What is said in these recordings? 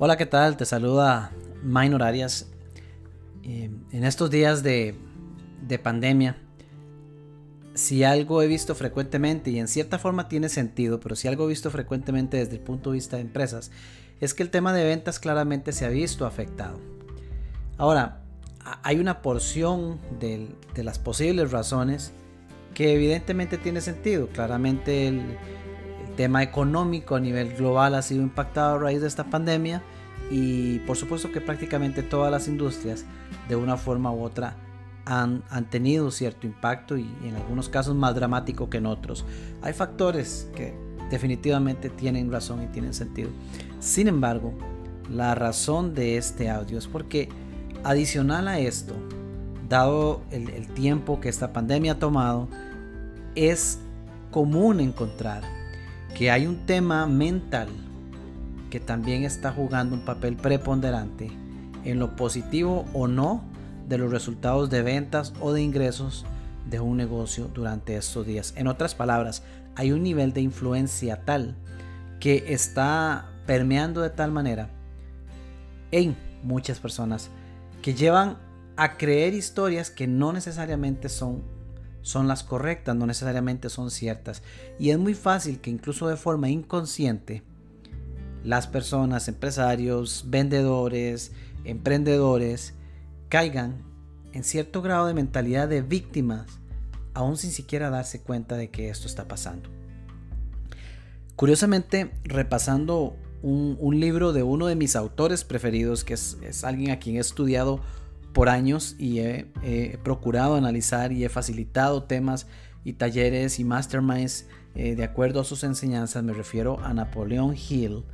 Hola, ¿qué tal? Te saluda Minor Arias. Eh, en estos días de, de pandemia, si algo he visto frecuentemente, y en cierta forma tiene sentido, pero si algo he visto frecuentemente desde el punto de vista de empresas, es que el tema de ventas claramente se ha visto afectado. Ahora, hay una porción de, de las posibles razones que evidentemente tiene sentido. Claramente el, tema económico a nivel global ha sido impactado a raíz de esta pandemia y por supuesto que prácticamente todas las industrias de una forma u otra han, han, tenido cierto impacto y en algunos casos más dramático que en otros. Hay factores que definitivamente tienen razón y tienen sentido. Sin embargo, la razón de este audio es porque adicional a esto, dado el, el tiempo que esta pandemia ha tomado, es común encontrar que hay un tema mental que también está jugando un papel preponderante en lo positivo o no de los resultados de ventas o de ingresos de un negocio durante estos días. En otras palabras, hay un nivel de influencia tal que está permeando de tal manera en muchas personas que llevan a creer historias que no necesariamente son son las correctas, no necesariamente son ciertas. Y es muy fácil que incluso de forma inconsciente las personas, empresarios, vendedores, emprendedores, caigan en cierto grado de mentalidad de víctimas, aún sin siquiera darse cuenta de que esto está pasando. Curiosamente, repasando un, libro de uno de mis autores preferidos, que es, es alguien a quien he estudiado por años y he, procurado analizar y he facilitado temas y talleres y masterminds eh, de acuerdo a sus enseñanzas. Me refiero a Napoleón Hill.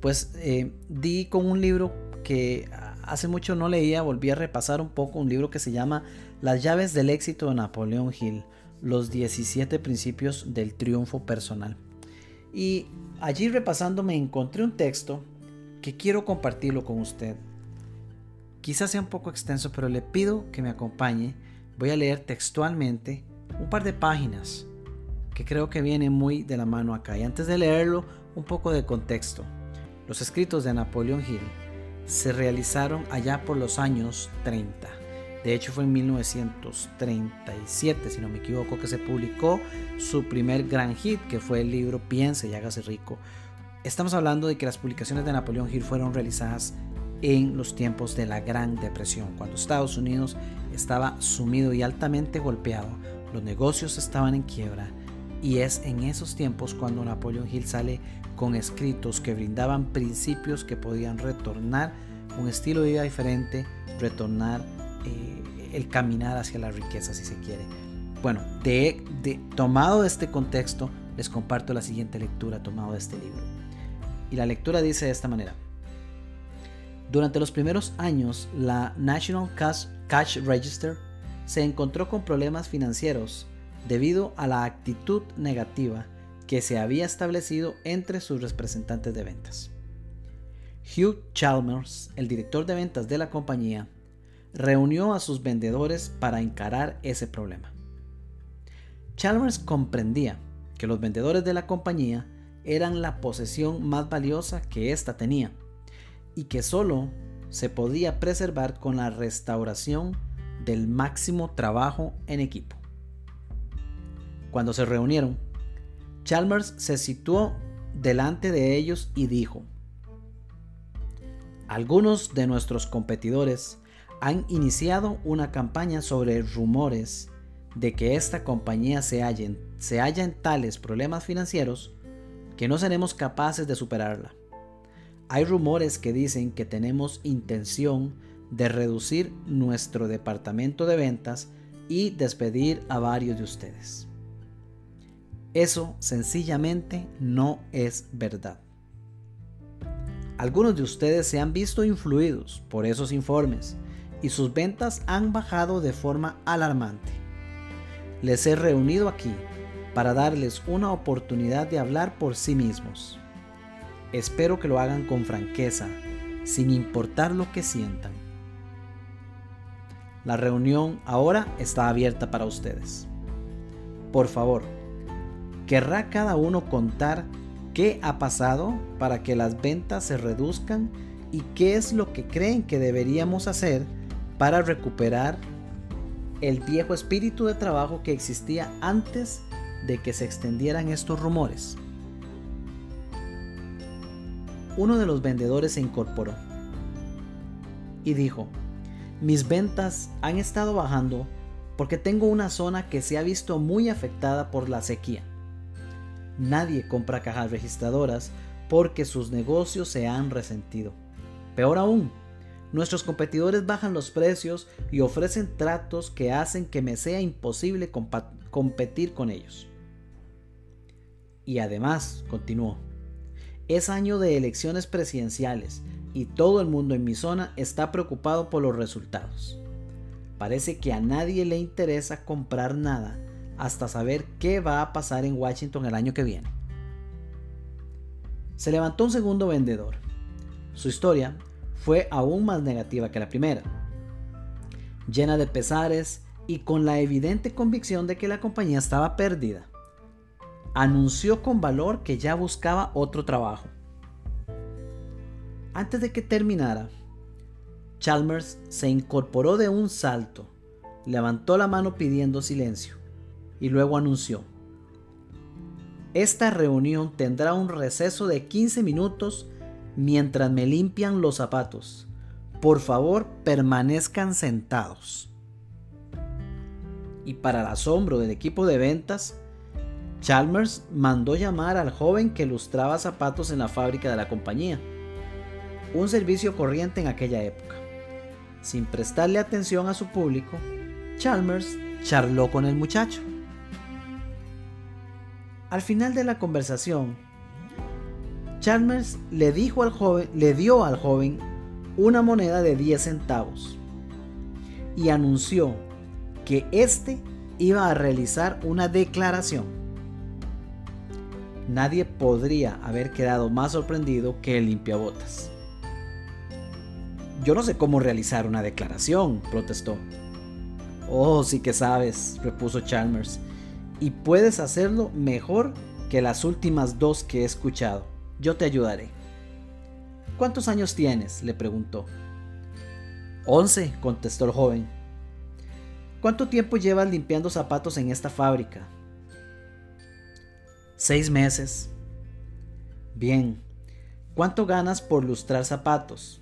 Pues eh, di con un libro que hace mucho no leía, volví a repasar un poco, un libro que se llama Las llaves del éxito de Napoleón Hill, los 17 principios del triunfo personal. Y allí repasando me encontré un texto que quiero compartirlo con usted Quizás sea un poco extenso, pero le pido que me acompañe. Voy a leer textualmente un par de páginas que creo que vienen muy de la mano acá. Y antes de leerlo, un poco de contexto. Los escritos de Napoleon Hill se realizaron allá por los años 30. De hecho fue en 1937, si no me equivoco, que se publicó su primer gran hit, que fue el libro Piense y hágase rico. Estamos hablando de que las publicaciones de Napoleón Hill fueron realizadas en los tiempos de la Gran Depresión, cuando Estados Unidos estaba sumido y altamente golpeado, los negocios estaban en quiebra y es en esos tiempos cuando Napoleon Hill sale con escritos que brindaban principios que podían retornar un estilo de vida diferente, retornar eh, el caminar hacia la riqueza si se quiere. Bueno, de, tomado este contexto, les comparto la siguiente lectura tomado de este libro. Y la lectura dice de esta manera. Durante los primeros años, la National Cash, Register se encontró con problemas financieros debido a la actitud negativa que se había establecido entre sus representantes de ventas. Hugh Chalmers, el director de ventas de la compañía, reunió a sus vendedores para encarar ese problema. Chalmers comprendía que los vendedores de la compañía eran la posesión más valiosa que ésta tenía y que solo se podía preservar con la restauración del máximo trabajo en equipo. Cuando se reunieron, Chalmers se situó delante de ellos y dijo, algunos de nuestros competidores han iniciado una campaña sobre rumores de que esta compañía se halla, en, se halla en tales problemas financieros que no seremos capaces de superarla. Hay rumores que dicen que tenemos intención de reducir nuestro departamento de ventas y despedir a varios de ustedes. Eso sencillamente no es verdad. Algunos de ustedes se han visto influidos por esos informes y sus ventas han bajado de forma alarmante. Les he reunido aquí para darles una oportunidad de hablar por sí mismos. Espero que lo hagan con franqueza, sin importar lo que sientan. La reunión ahora está abierta para ustedes. Por favor, ¿querrá cada uno contar qué ha pasado para que las ventas se reduzcan y qué es lo que creen que deberíamos hacer para recuperar el viejo espíritu de trabajo que existía antes de que se extendieran estos rumores. Uno de los vendedores se incorporó y dijo, mis ventas han estado bajando porque tengo una zona que se ha visto muy afectada por la sequía. Nadie compra cajas registradoras porque sus negocios se han resentido. Peor aún, nuestros competidores bajan los precios y ofrecen tratos que hacen que me sea imposible competir con ellos. Y además, continuó, es año de elecciones presidenciales y todo el mundo en mi zona está preocupado por los resultados. Parece que a nadie le interesa comprar nada hasta saber qué va a pasar en Washington el año que viene. Se levantó un segundo vendedor. Su historia fue aún más negativa que la primera, llena de pesares y con la evidente convicción de que la compañía estaba perdida. Anunció con valor que ya buscaba otro trabajo. Antes de que terminara, Chalmers se incorporó de un salto, levantó la mano pidiendo silencio y luego anunció, esta reunión tendrá un receso de 15 minutos mientras me limpian los zapatos. Por favor, permanezcan sentados. Y para el asombro del equipo de ventas, Chalmers mandó llamar al joven que lustraba zapatos en la fábrica de la compañía. Un servicio corriente en aquella época. Sin prestarle atención a su público, Chalmers charló con el muchacho. Al final de la conversación, Chalmers le, dijo al joven, le dio al joven una moneda de 10 centavos y anunció que éste iba a realizar una declaración. Nadie podría haber quedado más sorprendido que el limpiabotas. Yo no sé cómo realizar una declaración, protestó. Oh, sí que sabes, repuso Chalmers y puedes hacerlo mejor que las últimas dos que he escuchado. Yo te ayudaré. ¿Cuántos años tienes? le preguntó. Once, contestó el joven. ¿Cuánto tiempo llevas limpiando zapatos en esta fábrica? Seis meses. Bien. ¿Cuánto ganas por lustrar zapatos?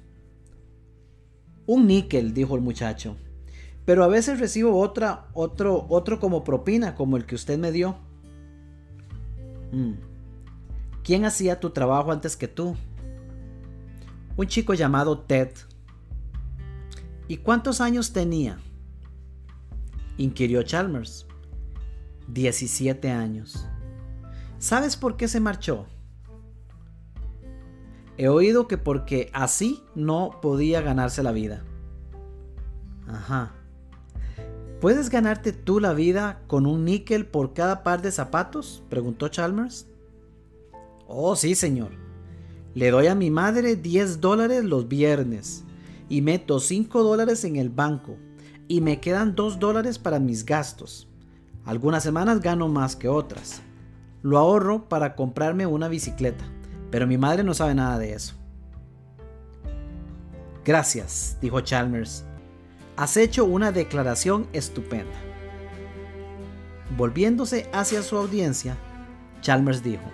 Un níquel, dijo el muchacho. Pero a veces recibo otra, otro, otro como propina, como el que usted me dio. Mm. ¿Quién hacía tu trabajo antes que tú? Un chico llamado Ted. ¿Y cuántos años tenía? inquirió Chalmers. 17 años. ¿Sabes por qué se marchó? He oído que porque así no podía ganarse la vida. Ajá. ¿Puedes ganarte tú la vida con un níquel por cada par de zapatos? preguntó Chalmers. Oh, sí, señor. Le doy a mi madre 10 dólares los viernes y meto 5 dólares en el banco y me quedan 2 dólares para mis gastos. Algunas semanas gano más que otras. Lo ahorro para comprarme una bicicleta, pero mi madre no sabe nada de eso. Gracias, dijo Chalmers Has hecho una declaración estupenda. Volviéndose hacia su audiencia, Chalmers dijo,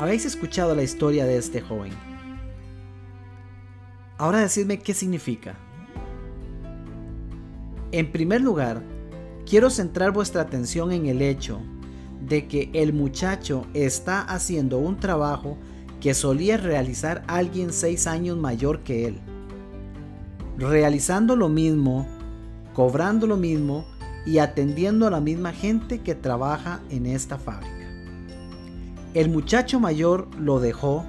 Habéis escuchado la historia de este joven. Ahora decidme qué significa. En primer lugar, quiero centrar vuestra atención en el hecho de que el muchacho está haciendo un trabajo que solía realizar alguien seis años mayor que él realizando lo mismo, cobrando lo mismo y atendiendo a la misma gente que trabaja en esta fábrica. El muchacho mayor lo dejó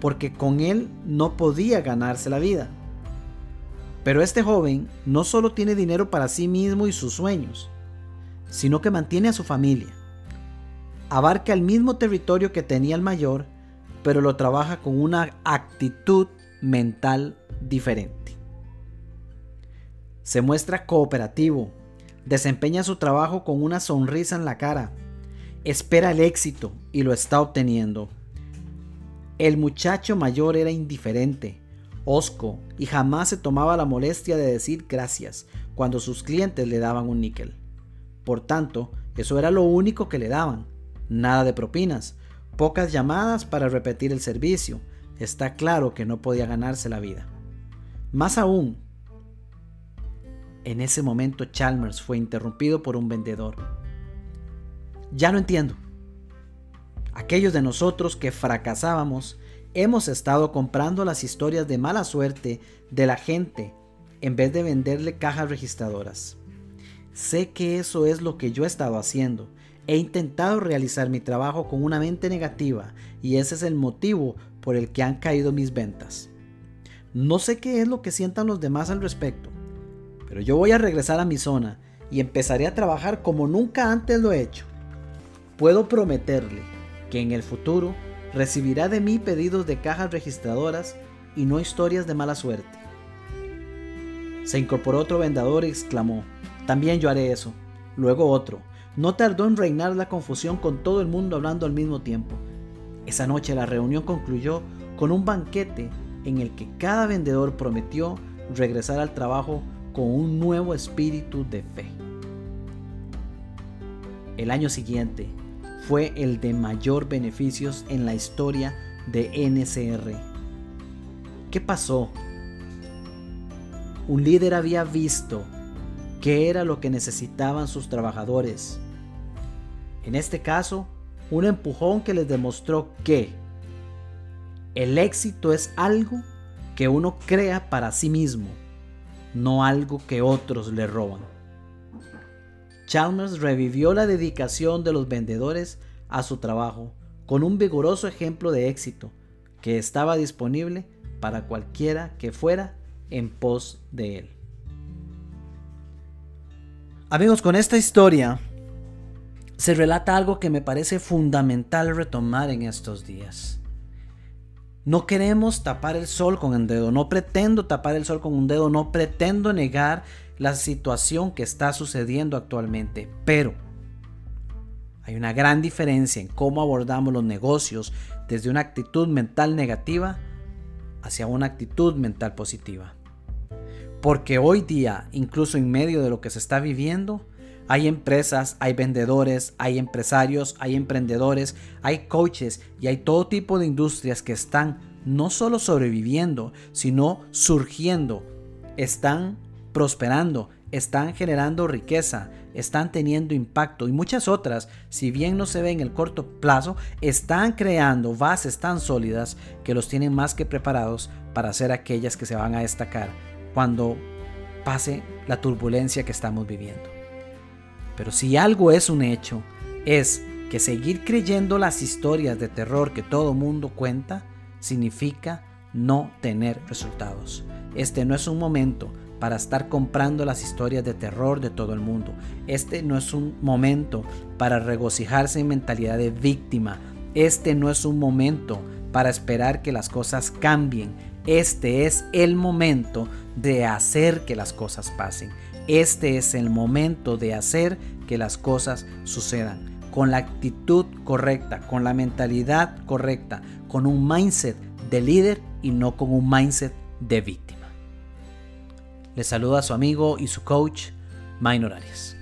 porque con él no podía ganarse la vida. Pero este joven no solo tiene dinero para sí mismo y sus sueños, sino que mantiene a su familia. Abarca el mismo territorio que tenía el mayor, pero lo trabaja con una actitud mental diferente. Se muestra cooperativo, desempeña su trabajo con una sonrisa en la cara, espera el éxito y lo está obteniendo. El muchacho mayor era indiferente, osco y jamás se tomaba la molestia de decir gracias cuando sus clientes le daban un níquel. Por tanto, eso era lo único que le daban. Nada de propinas, pocas llamadas para repetir el servicio. Está claro que no podía ganarse la vida. Más aún, en ese momento Chalmers fue interrumpido por un vendedor. Ya lo entiendo. Aquellos de nosotros que fracasábamos hemos estado comprando las historias de mala suerte de la gente en vez de venderle cajas registradoras. Sé que eso es lo que yo he estado haciendo. He intentado realizar mi trabajo con una mente negativa y ese es el motivo por el que han caído mis ventas. No sé qué es lo que sientan los demás al respecto, pero yo voy a regresar a mi zona y empezaré a trabajar como nunca antes lo he hecho. Puedo prometerle que en el futuro recibirá de mí pedidos de cajas registradoras y no historias de mala suerte. Se incorporó otro vendedor y exclamó, también yo haré eso. Luego otro. No tardó en reinar la confusión con todo el mundo hablando al mismo tiempo. Esa noche la reunión concluyó con un banquete en el que cada vendedor prometió regresar al trabajo con un nuevo espíritu de fe. El año siguiente fue el de mayor beneficios en la historia de NCR. ¿Qué pasó? Un líder había visto qué era lo que necesitaban sus trabajadores. En este caso, un empujón que les demostró que el éxito es algo que uno crea para sí mismo, no algo que otros le roban. Chalmers revivió la dedicación de los vendedores a su trabajo con un vigoroso ejemplo de éxito que estaba disponible para cualquiera que fuera en pos de él. Amigos, con esta historia se relata algo que me parece fundamental retomar en estos días. No queremos tapar el sol con el dedo, no pretendo tapar el sol con un dedo, no pretendo negar la situación que está sucediendo actualmente, pero hay una gran diferencia en cómo abordamos los negocios desde una actitud mental negativa hacia una actitud mental positiva. Porque hoy día, incluso en medio de lo que se está viviendo, hay empresas, hay vendedores, hay empresarios, hay emprendedores, hay coaches y hay todo tipo de industrias que están no solo sobreviviendo, sino surgiendo, están prosperando, están generando riqueza, están teniendo impacto. Y muchas otras, si bien no se ve en el corto plazo, están creando bases tan sólidas que los tienen más que preparados para ser aquellas que se van a destacar cuando pase la turbulencia que estamos viviendo. Pero si algo es un hecho, es que seguir creyendo las historias de terror que todo mundo cuenta significa no tener resultados. Este no es un momento para estar comprando las historias de terror de todo el mundo. Este no es un momento para regocijarse en mentalidad de víctima. Este no es un momento para esperar que las cosas cambien. Este es el momento de hacer que las cosas pasen. Este es el momento de hacer que las cosas sucedan. Con la actitud correcta, con la mentalidad correcta, con un mindset de líder y no con un mindset de víctima. Le saluda a su amigo y su coach, Minor Arias.